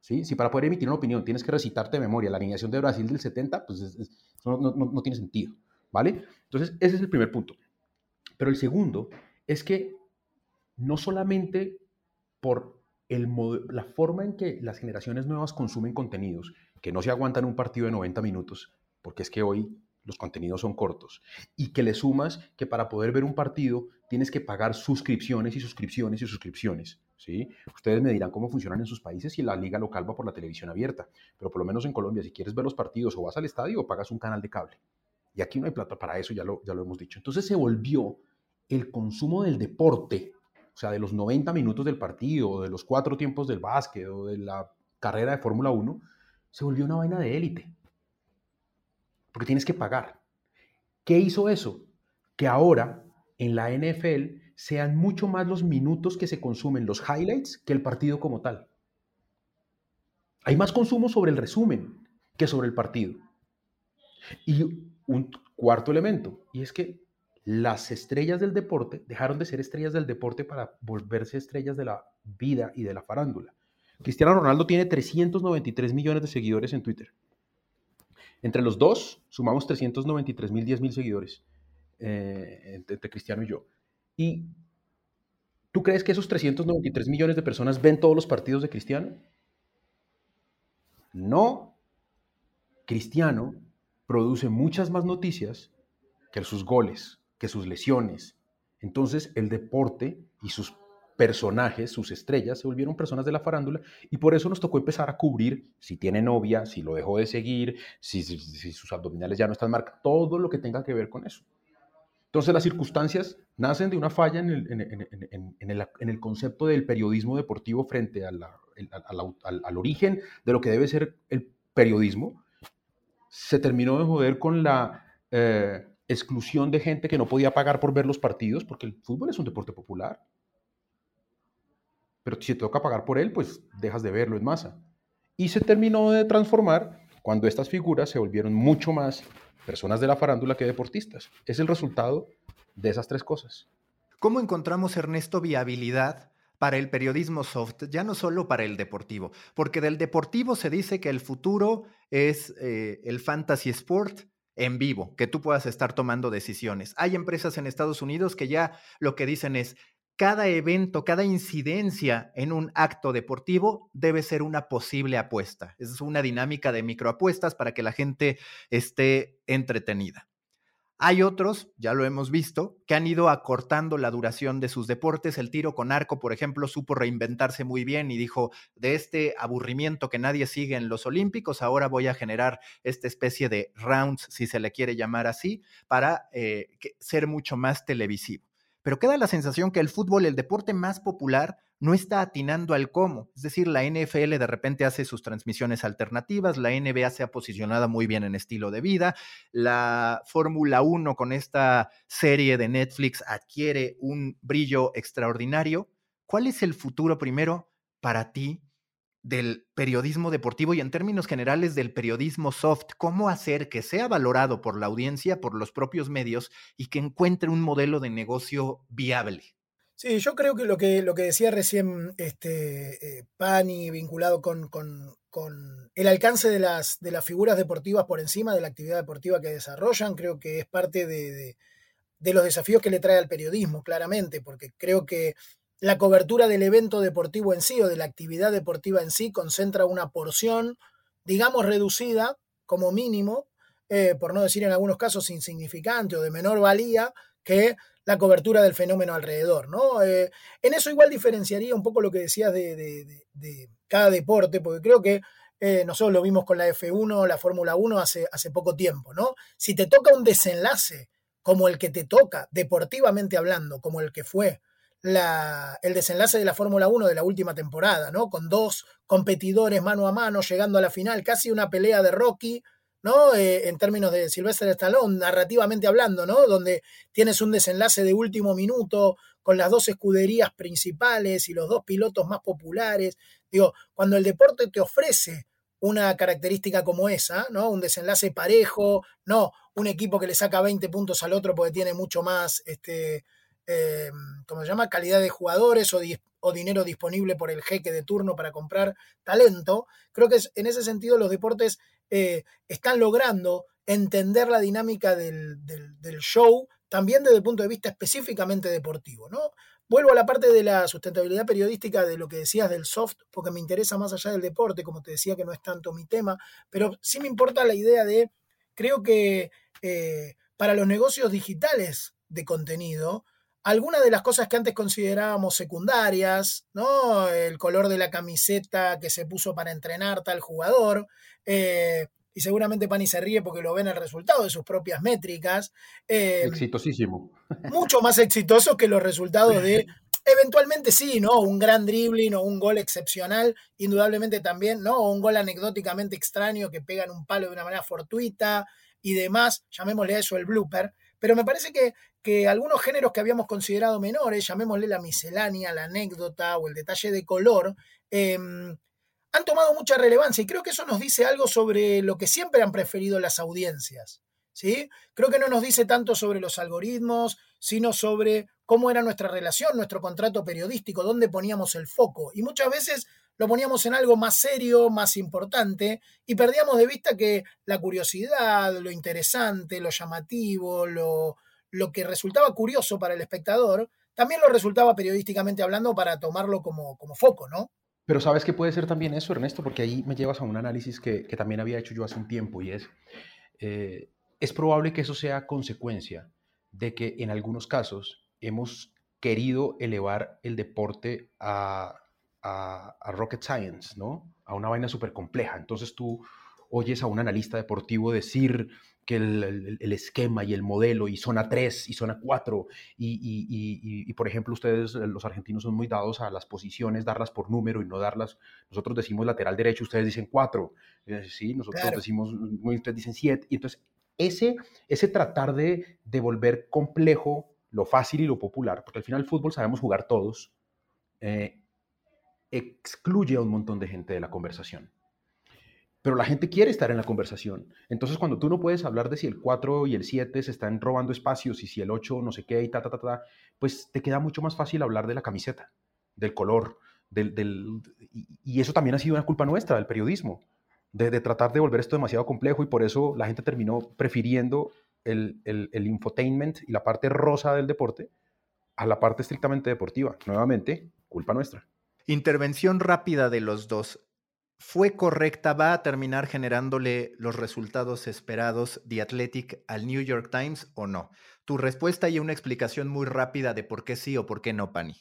Speaker 2: ¿Sí? Si para poder emitir una opinión tienes que recitarte de memoria la alineación de Brasil del 70, pues no, no, no tiene sentido, ¿vale? Entonces, ese es el primer punto. Pero el segundo es que no solamente por el, la forma en que las generaciones nuevas consumen contenidos, que no se aguantan un partido de 90 minutos, porque es que hoy los contenidos son cortos, y que le sumas que para poder ver un partido tienes que pagar suscripciones y suscripciones y suscripciones. ¿sí? Ustedes me dirán cómo funcionan en sus países si la liga local va por la televisión abierta, pero por lo menos en Colombia, si quieres ver los partidos o vas al estadio o pagas un canal de cable. Y aquí no hay plata para eso, ya lo, ya lo hemos dicho. Entonces se volvió el consumo del deporte sea, de los 90 minutos del partido, o de los cuatro tiempos del básquet, o de la carrera de Fórmula 1, se volvió una vaina de élite. Porque tienes que pagar. ¿Qué hizo eso? Que ahora en la NFL sean mucho más los minutos que se consumen, los highlights, que el partido como tal. Hay más consumo sobre el resumen que sobre el partido. Y un cuarto elemento, y es que las estrellas del deporte dejaron de ser estrellas del deporte para volverse estrellas de la vida y de la farándula. Cristiano Ronaldo tiene 393 millones de seguidores en Twitter. Entre los dos sumamos 393 mil, 10 mil seguidores eh, entre Cristiano y yo. ¿Y tú crees que esos 393 millones de personas ven todos los partidos de Cristiano? No. Cristiano produce muchas más noticias que sus goles, que sus lesiones. Entonces el deporte y sus personajes, sus estrellas, se volvieron personas de la farándula y por eso nos tocó empezar a cubrir si tiene novia, si lo dejó de seguir, si, sus abdominales ya no están marcados, todo lo que tenga que ver con eso. Entonces las circunstancias nacen de una falla en el, concepto del periodismo deportivo frente al, origen de lo que debe ser el periodismo. Se terminó de joder con la eh, exclusión de gente que no podía pagar por ver los partidos, porque el fútbol es un deporte popular. Pero si te toca pagar por él, pues dejas de verlo en masa. Y se terminó de transformar cuando estas figuras se volvieron mucho más personas de la farándula que deportistas. Es el resultado de esas tres cosas.
Speaker 1: ¿Cómo encontramos, Ernesto, viabilidad para el periodismo soft, ya no solo para el deportivo? Porque del deportivo se dice que el futuro es eh, el fantasy sport, en vivo, que tú puedas estar tomando decisiones. Hay empresas en Estados Unidos que ya lo que dicen es, cada evento, cada incidencia en un acto deportivo debe ser una posible apuesta. Es una dinámica de microapuestas para que la gente esté entretenida. Hay otros, ya lo hemos visto, que han ido acortando la duración de sus deportes. El tiro con arco, por ejemplo, supo reinventarse muy bien y dijo, de este aburrimiento que nadie sigue en los Olímpicos, ahora voy a generar esta especie de rounds, si se le quiere llamar así, para eh, ser mucho más televisivo. Pero queda la sensación que el fútbol, el deporte más popular, no está atinando al cómo. Es decir, la NFL de repente hace sus transmisiones alternativas, la NBA se ha posicionado muy bien en estilo de vida, la Fórmula 1 con esta serie de Netflix adquiere un brillo extraordinario. ¿Cuál es el futuro primero para ti del periodismo deportivo y en términos generales del periodismo soft, cómo hacer que sea valorado por la audiencia, por los propios medios y que encuentre un modelo de negocio viable.
Speaker 3: Sí, yo creo que lo que, lo que decía recién este, eh, Pani, vinculado con, el alcance de las, de las figuras deportivas por encima de la actividad deportiva que desarrollan, creo que es parte de, de los desafíos que le trae al periodismo, claramente, porque creo que la cobertura del evento deportivo en sí o de la actividad deportiva en sí concentra una porción, digamos, reducida como mínimo, eh, por no decir en algunos casos insignificante o de menor valía, que la cobertura del fenómeno alrededor, ¿no? Eh, en eso igual diferenciaría un poco lo que decías de, cada deporte, porque creo que eh, nosotros lo vimos con la F1, la Fórmula 1 hace, poco tiempo, ¿no? Si te toca un desenlace como el que te toca, deportivamente hablando, como el que fue el desenlace de la Fórmula 1 de la última temporada, ¿no? Con dos competidores mano a mano llegando a la final, casi una pelea de Rocky, ¿no? Eh, en términos de Sylvester Stallone, narrativamente hablando, ¿no? Donde tienes un desenlace de último minuto con las dos escuderías principales y los dos pilotos más populares. Digo, cuando el deporte te ofrece una característica como esa, ¿no? Un desenlace parejo, no un equipo que le saca 20 puntos al otro porque tiene mucho más, este, eh, ¿cómo se llama? Calidad de jugadores o, dinero disponible por el jeque de turno para comprar talento. Creo que en ese sentido los deportes eh, están logrando entender la dinámica del, show, también desde el punto de vista específicamente deportivo, ¿no? Vuelvo a la parte de la sustentabilidad periodística de lo que decías del soft, porque me interesa más allá del deporte, como te decía que no es tanto mi tema, pero sí me importa la idea de, creo que eh, para los negocios digitales de contenido, algunas de las cosas que antes considerábamos secundarias, ¿no? El color de la camiseta que se puso para entrenar tal jugador, eh, y seguramente Pani se ríe porque lo ven el resultado de sus propias métricas.
Speaker 2: Eh, Exitosísimo.
Speaker 3: Mucho más exitoso que los resultados de, eventualmente sí, ¿no? Un gran dribbling o un gol excepcional, indudablemente también, ¿no? O un gol anecdóticamente extraño que pegan un palo de una manera fortuita y demás, llamémosle a eso el blooper. Pero me parece que, que algunos géneros que habíamos considerado menores, llamémosle la miscelánea, la anécdota o el detalle de color, em, han tomado mucha relevancia y creo que eso nos dice algo sobre lo que siempre han preferido las audiencias. ¿sí? Creo que no nos dice tanto sobre los algoritmos, sino sobre cómo era nuestra relación, nuestro contrato periodístico, dónde poníamos el foco. Y muchas veces lo poníamos en algo más serio, más importante, y perdíamos de vista que la curiosidad, lo interesante, lo llamativo, lo, lo que resultaba curioso para el espectador, también lo resultaba periodísticamente hablando para tomarlo como, como foco, ¿no?
Speaker 2: Pero sabes que puede ser también eso, Ernesto, porque ahí me llevas a un análisis que, también había hecho yo hace un tiempo y es, eh, es probable que eso sea consecuencia de que en algunos casos hemos querido elevar el deporte a, a, rocket science, ¿no? A una vaina súper compleja. Entonces tú oyes a un analista deportivo decir que el, esquema y el modelo y zona 3 y zona 4 y, y, por ejemplo ustedes los argentinos son muy dados a las posiciones, darlas por número y no darlas, nosotros decimos lateral derecho, ustedes dicen 4, eh, sí, nosotros decimos, ustedes dicen 7 y entonces ese, ese tratar de, de volver complejo lo fácil y lo popular, porque al final el fútbol sabemos jugar todos, eh, excluye a un montón de gente de la conversación. Pero la gente quiere estar en la conversación. Entonces, cuando tú no puedes hablar de si el 4 y el 7 se están robando espacios y si el 8 no sé qué y ta, ta, ta, ta, pues te queda mucho más fácil hablar de la camiseta, del color, del, y eso también ha sido una culpa nuestra, del periodismo, de, de, tratar de volver esto demasiado complejo y por eso la gente terminó prefiriendo el, el, el infotainment y la parte rosa del deporte a la parte estrictamente deportiva. Nuevamente, culpa nuestra.
Speaker 1: Intervención rápida de los dos. ¿Fue correcta? ¿Va a terminar generándole los resultados esperados de Athletic al New York Times o no? Tu respuesta y una explicación muy rápida de por qué sí o por qué no, Pani.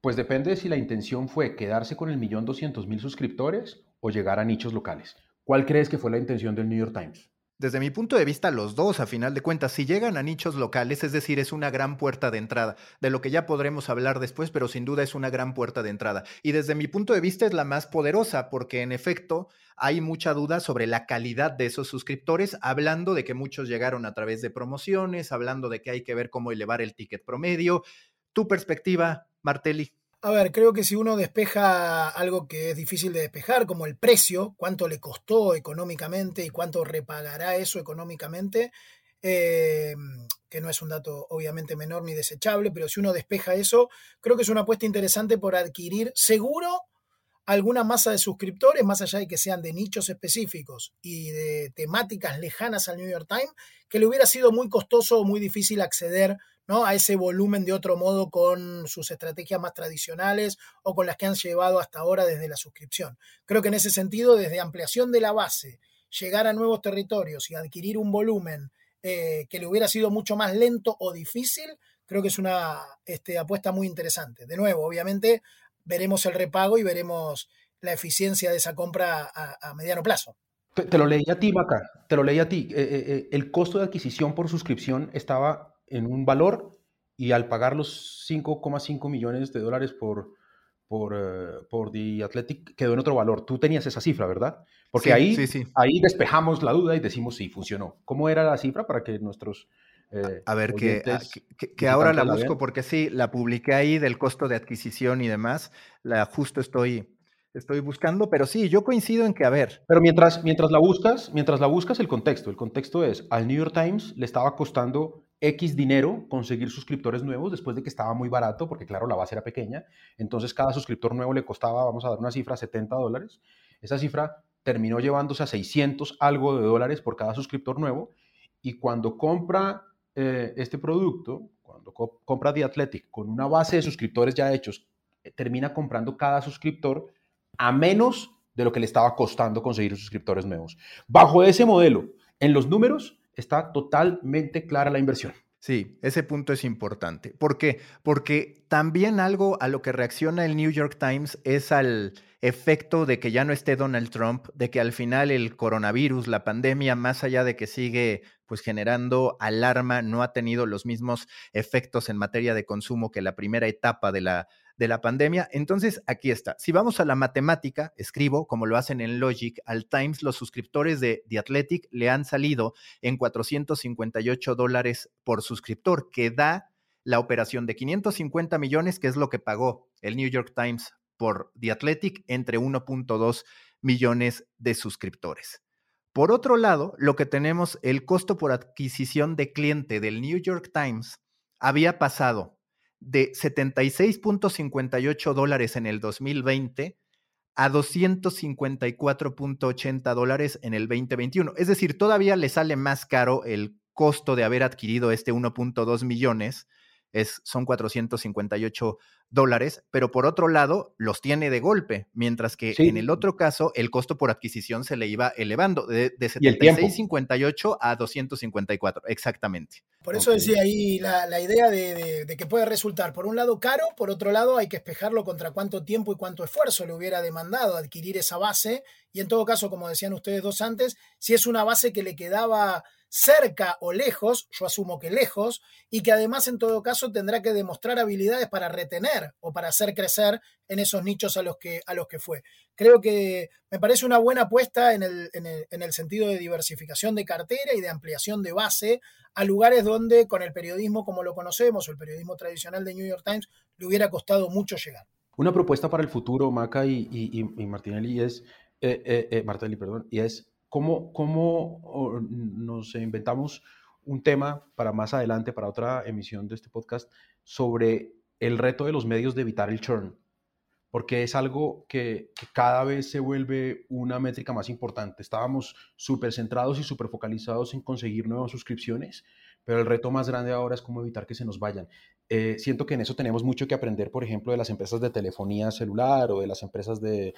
Speaker 2: Pues depende de si la intención fue quedarse con el millón doscientos mil suscriptores o llegar a nichos locales. ¿Cuál crees que fue la intención del New York Times?
Speaker 1: Desde mi punto de vista, los dos, a final de cuentas, si llegan a nichos locales, es decir, es una gran puerta de entrada, de lo que ya podremos hablar después, pero sin duda es una gran puerta de entrada. Y desde mi punto de vista es la más poderosa, porque en efecto hay mucha duda sobre la calidad de esos suscriptores, hablando de que muchos llegaron a través de promociones, hablando de que hay que ver cómo elevar el ticket promedio. Tu perspectiva, Martelli.
Speaker 3: A ver, creo que si uno despeja algo que es difícil de despejar, como el precio, cuánto le costó económicamente y cuánto repagará eso económicamente, eh, que no es un dato obviamente menor ni desechable, pero si uno despeja eso, creo que es una apuesta interesante por adquirir seguro alguna masa de suscriptores, más allá de que sean de nichos específicos y de temáticas lejanas al New York Times, que le hubiera sido muy costoso o muy difícil acceder ¿no? a ese volumen de otro modo con sus estrategias más tradicionales o con las que han llevado hasta ahora desde la suscripción. Creo que en ese sentido, desde ampliación de la base, llegar a nuevos territorios y adquirir un volumen eh, que le hubiera sido mucho más lento o difícil, creo que es una este, apuesta muy interesante. De nuevo, obviamente, veremos el repago y veremos la eficiencia de esa compra a, mediano plazo.
Speaker 2: Te, lo leí a ti, Maca, te lo leí a ti. Eh, eh, eh, el costo de adquisición por suscripción estaba en un valor y al pagar los 5,5 millones de dólares por, por, por The Athletic quedó en otro valor. Tú tenías esa cifra, ¿verdad? Porque ahí, ahí despejamos la duda y decimos si funcionó. ¿Cómo era la cifra para que nuestros...
Speaker 1: a ver, que, ah, que, ahora la busco porque sí, la publiqué ahí del costo de adquisición y demás. La justo estoy estoy buscando, pero sí, yo coincido en que, a ver.
Speaker 2: Pero mientras, mientras la buscas, mientras la buscas, el contexto. El contexto es, al New York Times le estaba costando X dinero conseguir suscriptores nuevos después de que estaba muy barato, porque claro, la base era pequeña. Entonces cada suscriptor nuevo le costaba, vamos a dar una cifra, 70 dólares. Esa cifra terminó llevándose a 600 algo de dólares por cada suscriptor nuevo. Y cuando compra eh, este producto, cuando compra The Athletic con una base de suscriptores ya hechos, eh, termina comprando cada suscriptor a menos de lo que le estaba costando conseguir suscriptores nuevos. Bajo ese modelo, en los números está totalmente clara la inversión.
Speaker 1: Sí, ese punto es importante. ¿Por qué? Porque también algo a lo que reacciona el New York Times es al efecto de que ya no esté Donald Trump, de que al final el coronavirus, la pandemia, más allá de que sigue pues generando alarma, no ha tenido los mismos efectos en materia de consumo que la primera etapa de la de la pandemia. Entonces, aquí está. Si vamos a la matemática, escribo, como lo hacen en Logic, al Times, los suscriptores de The Athletic le han salido en 458 dólares por suscriptor, que da la operación de 550 millones, que es lo que pagó el New York Times por The Athletic, entre 1.2 millones de suscriptores. Por otro lado, lo que tenemos, el costo por adquisición de cliente del New York Times había pasado de 76.58 dólares en el 2020 a 254.80 dólares en el 2021. Es decir, todavía le sale más caro el costo de haber adquirido este 1.2 millones es, son 458 dólares, pero por otro lado los tiene de golpe, mientras que en el otro caso el costo por adquisición se le iba elevando de, de 76.58 a 254, exactamente.
Speaker 3: Por eso decía ahí la, idea de, de, que puede resultar, por un lado, caro, por otro lado, hay que espejarlo contra cuánto tiempo y cuánto esfuerzo le hubiera demandado adquirir esa base. Y en todo caso, como decían ustedes dos antes, si es una base que le quedaba cerca o lejos, yo asumo que lejos, y que además en todo caso tendrá que demostrar habilidades para retener o para hacer crecer en esos nichos a los que, a los que fue. Creo que me parece una buena apuesta en el, en el, en el sentido de diversificación de cartera y de ampliación de base a lugares donde con el periodismo como lo conocemos o el periodismo tradicional de New York Times le hubiera costado mucho llegar.
Speaker 2: Una propuesta para el futuro, Maca y, y, y Martinelli, es, eh, eh, eh Martelli, perdón, y es ¿Cómo, cómo nos inventamos un tema para más adelante, para otra emisión de este podcast, sobre el reto de los medios de evitar el churn? Porque es algo que, cada vez se vuelve una métrica más importante. Estábamos súper centrados y súper focalizados en conseguir nuevas suscripciones, pero el reto más grande ahora es cómo evitar que se nos vayan. Eh, siento que en eso tenemos mucho que aprender, por ejemplo, de las empresas de telefonía celular o de las empresas de,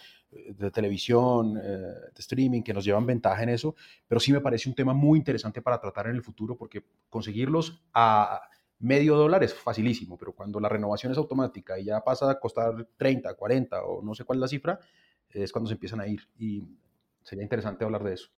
Speaker 2: televisión, eh, de streaming, que nos llevan ventaja en eso, pero sí me parece un tema muy interesante para tratar en el futuro porque conseguirlos a medio dólar es facilísimo, pero cuando la renovación es automática y ya pasa a costar 30, 40 o no sé cuál es la cifra, es cuando se empiezan a ir y sería interesante hablar de eso.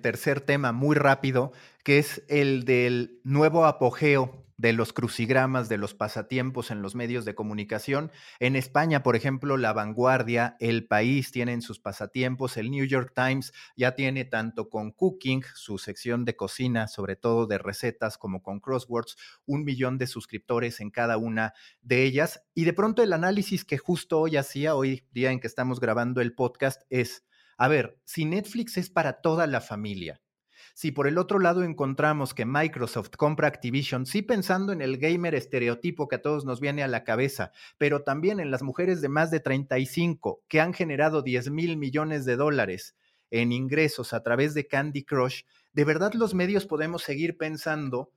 Speaker 1: Tercer tema muy rápido, que es el del nuevo apogeo de los crucigramas, de los pasatiempos en los medios de comunicación. En España, por ejemplo, La Vanguardia, El País tienen sus pasatiempos, el New York Times ya tiene tanto con Cooking, su sección de cocina, sobre todo de recetas, como con Crosswords, un millón de suscriptores en cada una de ellas. Y de pronto el análisis que justo hoy hacía, hoy día en que estamos grabando el podcast, es a ver, si Netflix es para toda la familia, si por el otro lado encontramos que Microsoft compra Activision, sí pensando en el gamer estereotipo que a todos nos viene a la cabeza, pero también en las mujeres de más de 35 que han generado 10 mil millones de dólares en ingresos a través de Candy Crush, de verdad los medios podemos seguir pensando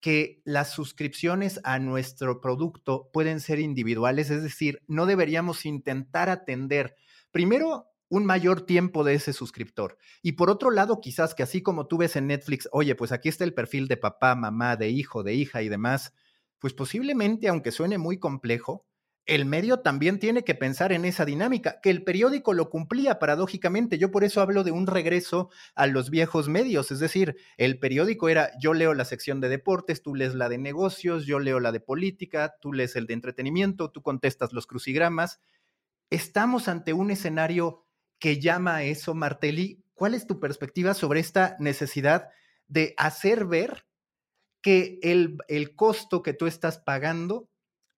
Speaker 1: que las suscripciones a nuestro producto pueden ser individuales, es decir, no deberíamos intentar atender primero un mayor tiempo de ese suscriptor. Y por otro lado, quizás que así como tú ves en Netflix, oye, pues aquí está el perfil de papá, mamá, de hijo, de hija y demás, pues posiblemente, aunque suene muy complejo, el medio también tiene que pensar en esa dinámica, que el periódico lo cumplía paradójicamente. Yo por eso hablo de un regreso a los viejos medios, es decir, el periódico era yo leo la sección de deportes, tú lees la de negocios, yo leo la de política, tú lees el de entretenimiento, tú contestas los crucigramas. Estamos ante un escenario que llama a eso, Martelli. ¿Cuál es tu perspectiva sobre esta necesidad de hacer ver que el, el costo que tú estás pagando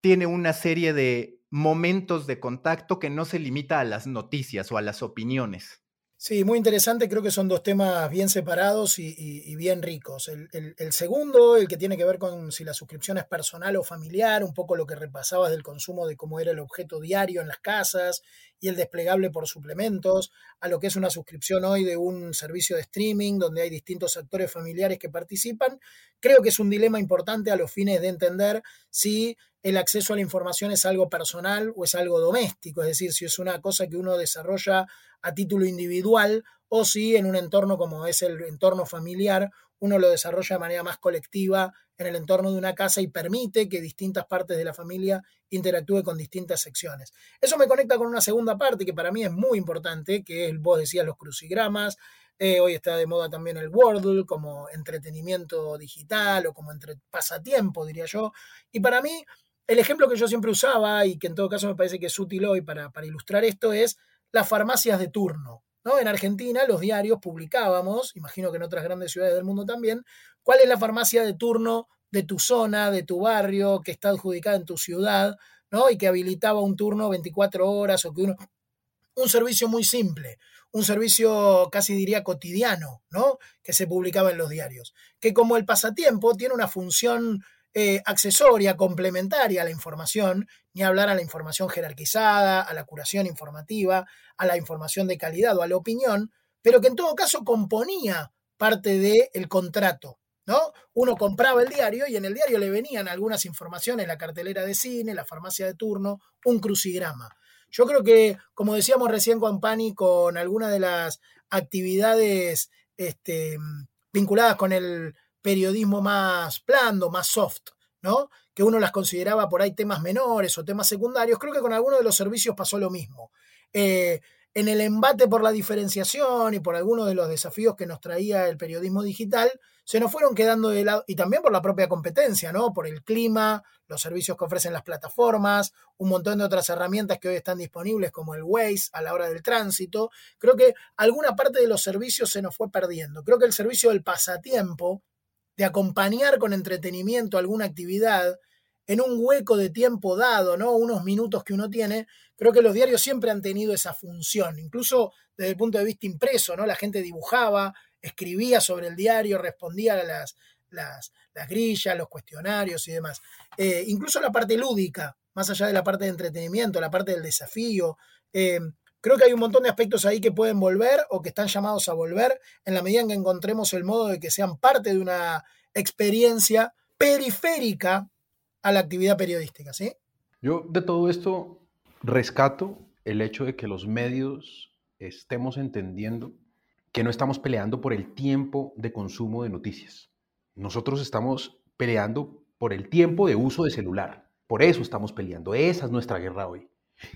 Speaker 1: tiene una serie de momentos de contacto que no se limita a las noticias o a las opiniones.
Speaker 3: Sí, muy interesante. Creo que son dos temas bien separados y, bien ricos. El, el, segundo, el que tiene que ver con si la suscripción es personal o familiar, un poco lo que repasabas del consumo de cómo era el objeto diario en las casas y el desplegable por suplementos, a lo que es una suscripción hoy de un servicio de streaming donde hay distintos actores familiares que participan, creo que es un dilema importante a los fines de entender si el acceso a la información es algo personal o es algo doméstico, es decir, si es una cosa que uno desarrolla a título individual o si en un entorno como es el entorno familiar uno lo desarrolla de manera más colectiva en el entorno de una casa y permite que distintas partes de la familia interactúe con distintas secciones. Eso me conecta con una segunda parte que para mí es muy importante, que es, vos decías, los crucigramas. Eh, hoy está de moda también el Wordle como entretenimiento digital o como entre pasatiempo, diría yo. Y para mí, el ejemplo que yo siempre usaba y que en todo caso me parece que es útil hoy para, para ilustrar esto es las farmacias de turno. En Argentina los diarios publicábamos, imagino que en otras grandes ciudades del mundo también, cuál es la farmacia de turno de tu zona, de tu barrio, que está adjudicada en tu ciudad, ¿no? Y que habilitaba un turno 24 horas o que uno... Un servicio muy simple, un servicio casi diría cotidiano, ¿no? Que se publicaba en los diarios. Que como el pasatiempo tiene una función eh, accesoria, complementaria a la información, ni hablar a la información jerarquizada, a la curación informativa, a la información de calidad o a la opinión, pero que en todo caso componía parte del contrato. ¿no? Uno compraba el diario y en el diario le venían algunas informaciones, la cartelera de cine, la farmacia de turno, un crucigrama. Yo creo que, como decíamos recién con Pani, con algunas de las actividades este, vinculadas con el periodismo más blando, más soft, ¿no? Que uno las consideraba por ahí temas menores o temas secundarios. Creo que con algunos de los servicios pasó lo mismo. Eh, en el embate por la diferenciación y por algunos de los desafíos que nos traía el periodismo digital, se nos fueron quedando de lado, y también por la propia competencia, ¿no? Por el clima, los servicios que ofrecen las plataformas, un montón de otras herramientas que hoy están disponibles, como el Waze a la hora del tránsito. Creo que alguna parte de los servicios se nos fue perdiendo. Creo que el servicio del pasatiempo, acompañar con entretenimiento alguna actividad en un hueco de tiempo dado, ¿no? Unos minutos que uno tiene, creo que los diarios siempre han tenido esa función, incluso desde el punto de vista impreso, ¿no? La gente dibujaba, escribía sobre el diario, respondía a las, las, grillas, los cuestionarios y demás. Eh, incluso la parte lúdica, más allá de la parte de entretenimiento, la parte del desafío, eh, Creo que hay un montón de aspectos ahí que pueden volver o que están llamados a volver en la medida en que encontremos el modo de que sean parte de una experiencia periférica a la actividad periodística, ¿sí?
Speaker 2: Yo de todo esto rescato el hecho de que los medios estemos entendiendo que no estamos peleando por el tiempo de consumo de noticias. Nosotros estamos peleando por el tiempo de uso de celular. Por eso estamos peleando. Esa es nuestra guerra hoy.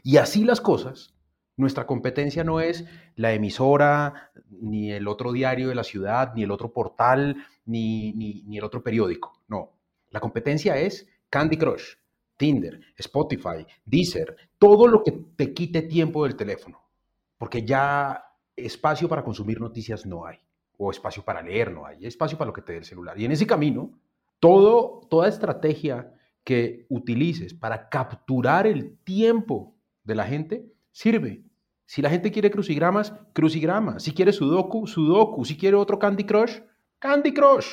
Speaker 2: Y así las cosas, nuestra competencia no es la emisora, ni el otro diario de la ciudad, ni el otro portal, ni, ni, el otro periódico. No. La competencia es Candy Crush, Tinder, Spotify, Deezer, todo lo que te quite tiempo del teléfono. Porque ya espacio para consumir noticias no hay. O espacio para leer no hay. Espacio para lo que te dé el celular. Y en ese camino, todo, toda estrategia que utilices para capturar el tiempo de la gente sirve. Si la gente quiere crucigramas, crucigramas. Si quiere sudoku, sudoku. Si quiere otro Candy Crush, Candy Crush.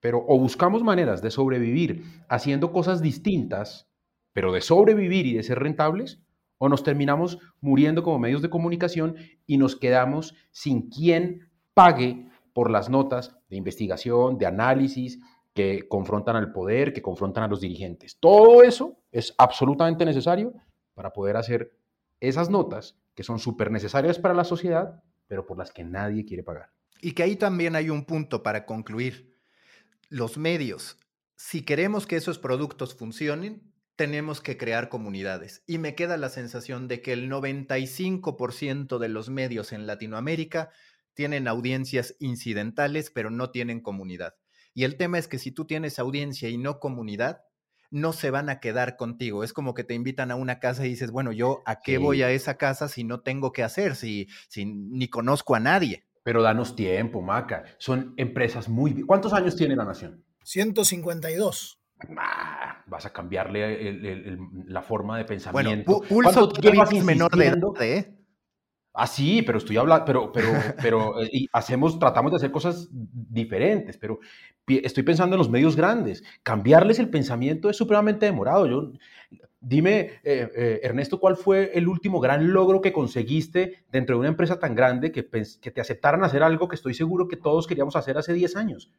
Speaker 2: Pero o buscamos maneras de sobrevivir haciendo cosas distintas, pero de sobrevivir y de ser rentables, o nos terminamos muriendo como medios de comunicación y nos quedamos sin quien pague por las notas de investigación, de análisis, que confrontan al poder, que confrontan a los dirigentes. Todo eso es absolutamente necesario para poder hacer esas notas que son súper necesarias para la sociedad, pero por las que nadie quiere pagar.
Speaker 1: Y que ahí también hay un punto para concluir. Los medios, si queremos que esos productos funcionen, tenemos que crear comunidades. Y me queda la sensación de que el 95% de los medios en Latinoamérica tienen audiencias incidentales, pero no tienen comunidad. Y el tema es que si tú tienes audiencia y no comunidad, no se van a quedar contigo. Es como que te invitan a una casa y dices, bueno, yo a qué voy a esa casa si no tengo que hacer, si, si ni conozco a nadie.
Speaker 2: Pero danos tiempo, Maca. Son empresas muy... ¿Cuántos años tiene la nación?
Speaker 3: 152
Speaker 2: vas a cambiarle la forma de pensamiento.
Speaker 1: Bueno, Pulso es menor de edad, ¿eh?
Speaker 2: Ah, sí, pero estoy hablando, pero, pero, pero eh, y hacemos, tratamos de hacer cosas diferentes, pero estoy pensando en los medios grandes. Cambiarles el pensamiento es supremamente demorado. Yo, dime, eh, eh, Ernesto, ¿cuál fue el último gran logro que conseguiste dentro de una empresa tan grande que, que te aceptaran hacer algo que estoy seguro que todos queríamos hacer hace 10 años?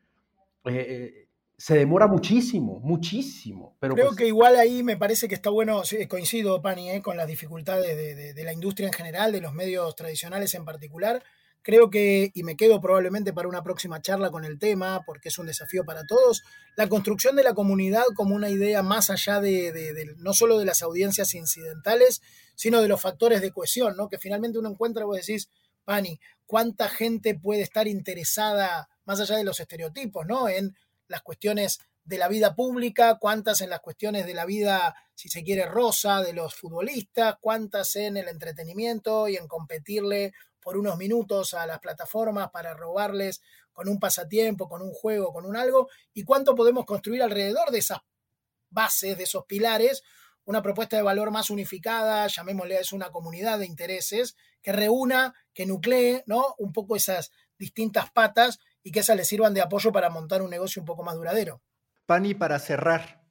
Speaker 2: Se demora muchísimo, muchísimo. Pero
Speaker 3: Creo
Speaker 2: pues
Speaker 3: que igual ahí me parece que está bueno, coincido, Pani, eh, con las dificultades de, la industria en general, de los medios tradicionales en particular. Creo que, y me quedo probablemente para una próxima charla con el tema, porque es un desafío para todos, la construcción de la comunidad como una idea más allá de, no solo de las audiencias incidentales, sino de los factores de cohesión, ¿no? Que finalmente uno encuentra, vos decís, Pani, ¿cuánta gente puede estar interesada, más allá de los estereotipos, ¿no? En las cuestiones de la vida pública, cuántas en las cuestiones de la vida, si se quiere, rosa de los futbolistas, cuántas en el entretenimiento y en competirle por unos minutos a las plataformas para robarles con un pasatiempo, con un juego, con un algo, y cuánto podemos construir alrededor de esas bases, de esos pilares, una propuesta de valor más unificada, llamémosle a eso una comunidad de intereses, que reúna, que nuclee, ¿no? Un poco esas distintas patas y que esas le sirvan de apoyo para montar un negocio un poco más duradero.
Speaker 1: Pani, para cerrar,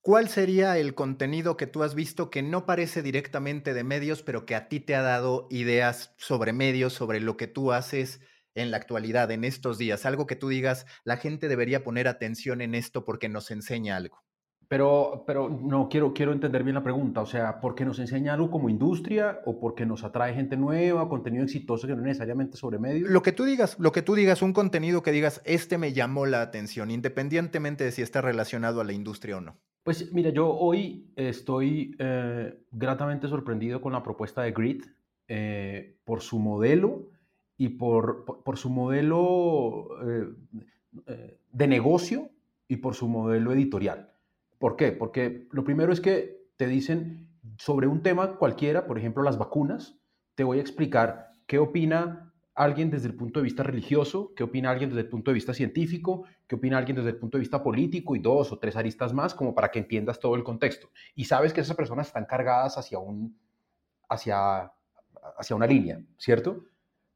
Speaker 1: ¿cuál sería el contenido que tú has visto que no parece directamente de medios, pero que a ti te ha dado ideas sobre medios, sobre lo que tú haces en la actualidad, en estos días? Algo que tú digas, la gente debería poner atención en esto porque nos enseña algo.
Speaker 2: Pero, pero no quiero, quiero entender bien la pregunta. O sea, ¿porque nos enseña algo como industria o porque nos atrae gente nueva, contenido exitoso que no necesariamente sobre medios?
Speaker 1: Lo que tú digas, lo que tú digas, un contenido que digas, este me llamó la atención, independientemente de si está relacionado a la industria o no.
Speaker 2: Pues mira, yo hoy estoy eh, gratamente sorprendido con la propuesta de Grid eh, por su modelo y por, por, su modelo eh, de negocio y por su modelo editorial. ¿Por qué? Porque lo primero es que te dicen sobre un tema cualquiera, por ejemplo las vacunas, te voy a explicar qué opina alguien desde el punto de vista religioso, qué opina alguien desde el punto de vista científico, qué opina alguien desde el punto de vista político y dos o tres aristas más como para que entiendas todo el contexto. Y sabes que esas personas están cargadas hacia, un, hacia, hacia una línea, ¿cierto?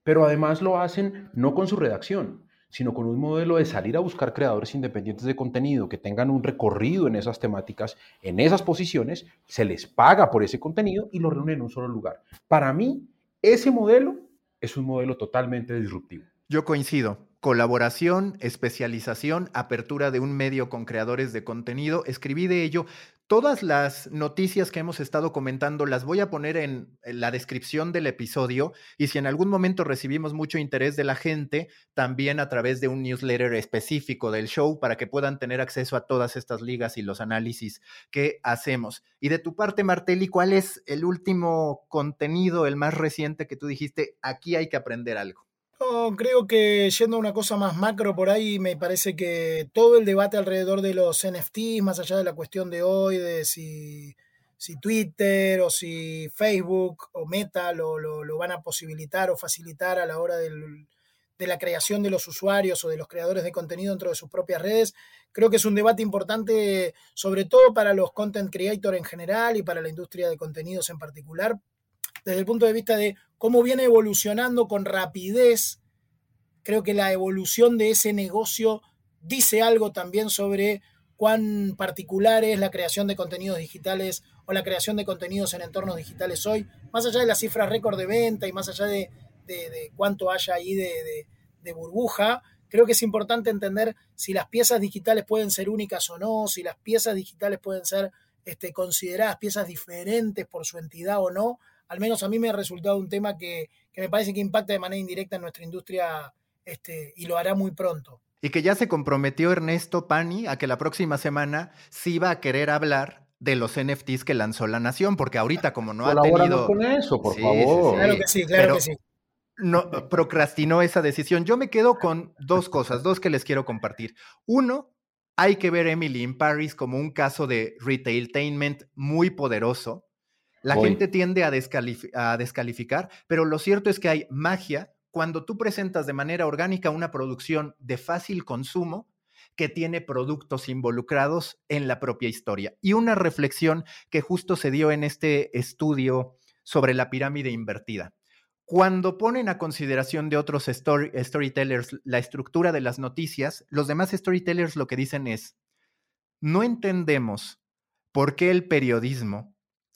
Speaker 2: Pero además lo hacen no con su redacción, sino con un modelo de salir a buscar creadores independientes de contenido que tengan un recorrido en esas temáticas, en esas posiciones, se les paga por ese contenido y lo reúnen en un solo lugar. Para mí, ese modelo es un modelo totalmente disruptivo.
Speaker 1: Yo coincido. Colaboración, especialización, apertura de un medio con creadores de contenido. Escribí de ello. Todas las noticias que hemos estado comentando las voy a poner en, la descripción del episodio y si en algún momento recibimos mucho interés de la gente, también a través de un newsletter específico del show para que puedan tener acceso a todas estas ligas y los análisis que hacemos. Y de tu parte, Martelli, ¿cuál es el último contenido, el más reciente que tú dijiste, aquí hay que aprender algo?
Speaker 3: Creo que yendo a una cosa más macro por ahí, me parece que todo el debate alrededor de los NFTs, más allá de la cuestión de hoy, de si, si Twitter o si Facebook o Meta lo, lo, van a posibilitar o facilitar a la hora del, de la creación de los usuarios o de los creadores de contenido dentro de sus propias redes, creo que es un debate importante, sobre todo para los content creators en general y para la industria de contenidos en particular, desde el punto de vista de cómo viene evolucionando con rapidez. Creo que la evolución de ese negocio dice algo también sobre cuán particular es la creación de contenidos digitales o la creación de contenidos en entornos digitales hoy, más allá de las cifras récord de venta y más allá de, cuánto haya ahí de, burbuja, creo que es importante entender si las piezas digitales pueden ser únicas o no, si las piezas digitales pueden ser este, consideradas piezas diferentes por su entidad o no, al menos a mí me ha resultado un tema que, me parece que impacta de manera indirecta en nuestra industria este, y lo hará muy pronto.
Speaker 1: Y que ya se comprometió Ernesto Pani a que la próxima semana sí va a querer hablar de los NFTs que lanzó la nación, porque ahorita como no ha tenido...
Speaker 2: con eso, por favor.
Speaker 3: Claro que sí, claro que sí.
Speaker 1: No, procrastinó esa decisión. Yo me quedo con dos cosas, dos que les quiero compartir. Uno, hay que ver Emily in Paris como un caso de retailtainment muy poderoso. La gente tiende a, a descalificar, pero lo cierto es que hay magia cuando tú presentas de manera orgánica una producción de fácil consumo que tiene productos involucrados en la propia historia. Y una reflexión que justo se dio en este estudio sobre la pirámide invertida. Cuando ponen a consideración de otros storytellers la estructura de las noticias, los demás storytellers lo que dicen es, no entendemos por qué el periodismo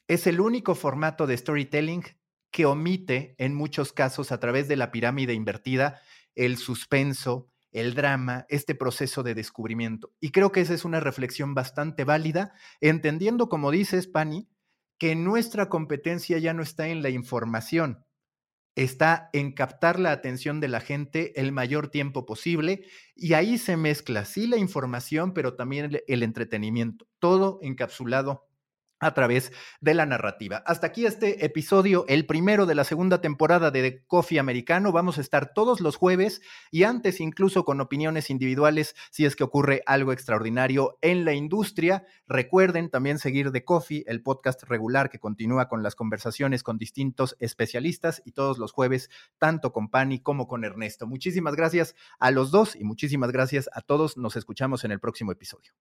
Speaker 1: es el único formato de storytelling que omite en muchos casos a través de la pirámide invertida el suspenso, el drama, este proceso de descubrimiento. Y creo que esa es una reflexión bastante válida, entendiendo, como dices, Pani, que nuestra competencia ya no está en la información, está en captar la atención de la gente el mayor tiempo posible y ahí se mezcla, sí, la información, pero también el, entretenimiento, todo encapsulado a través de la narrativa. Hasta aquí este episodio, el primero de la segunda temporada de Coffee Americano. Vamos a estar todos los jueves y antes incluso con opiniones individuales si es que ocurre algo extraordinario en la industria. Recuerden también seguir The Coffee, el podcast regular que continúa con las conversaciones con distintos especialistas y todos los jueves, tanto con Pani como con Ernesto. Muchísimas gracias a los dos y muchísimas gracias a todos. Nos escuchamos en el próximo episodio.